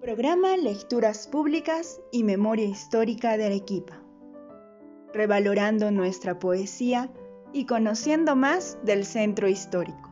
Programa Lecturas Públicas y Memoria Histórica de Arequipa. Revalorando nuestra poesía y conociendo más del centro histórico.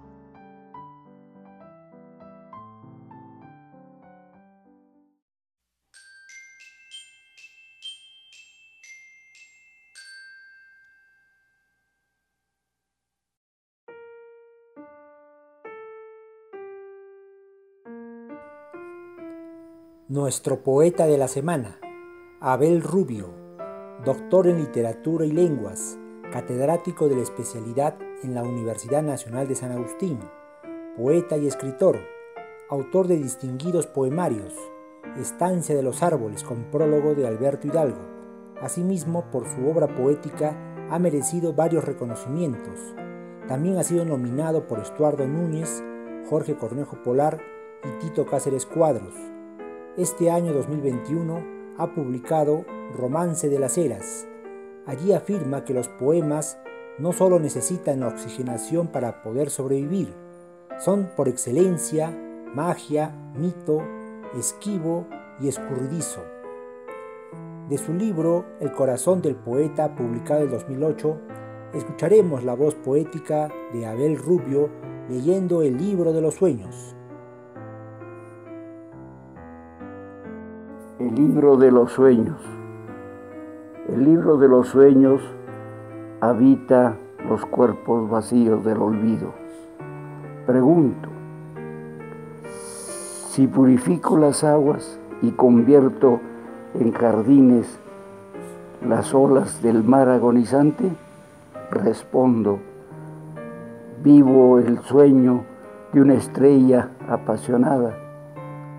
Nuestro poeta de la semana, Abel Rubio, doctor en literatura y lenguas, catedrático de la especialidad en la Universidad Nacional de San Agustín, poeta y escritor, autor de distinguidos poemarios, Estancia de los Árboles con prólogo de Alberto Hidalgo. Asimismo, por su obra poética ha merecido varios reconocimientos. También ha sido nominado por Estuardo Núñez, Jorge Cornejo Polar y Tito Cáceres Cuadros este año 2021 ha publicado Romance de las Eras. Allí afirma que los poemas no solo necesitan oxigenación para poder sobrevivir, son por excelencia magia, mito, esquivo y escurridizo. De su libro El corazón del poeta, publicado en 2008, escucharemos la voz poética de Abel Rubio leyendo el libro de los sueños. El libro de los sueños. El libro de los sueños habita los cuerpos vacíos del olvido. Pregunto, si purifico las aguas y convierto en jardines las olas del mar agonizante, respondo, vivo el sueño de una estrella apasionada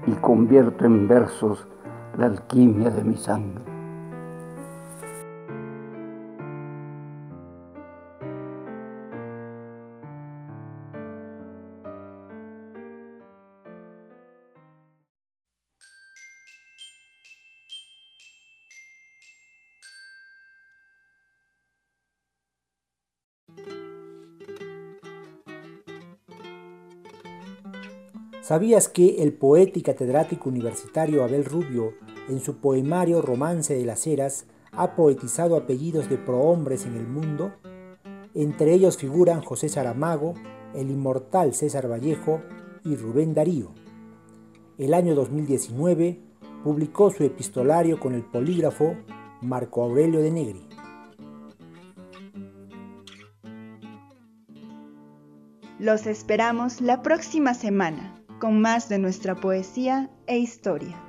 y convierto en versos la alquimia de mi sangre. ¿Sabías que el poeta y catedrático universitario Abel Rubio, en su poemario Romance de las Eras, ha poetizado apellidos de prohombres en el mundo? Entre ellos figuran José Saramago, el inmortal César Vallejo y Rubén Darío. El año 2019 publicó su epistolario con el polígrafo Marco Aurelio de Negri. Los esperamos la próxima semana con más de nuestra poesía e historia.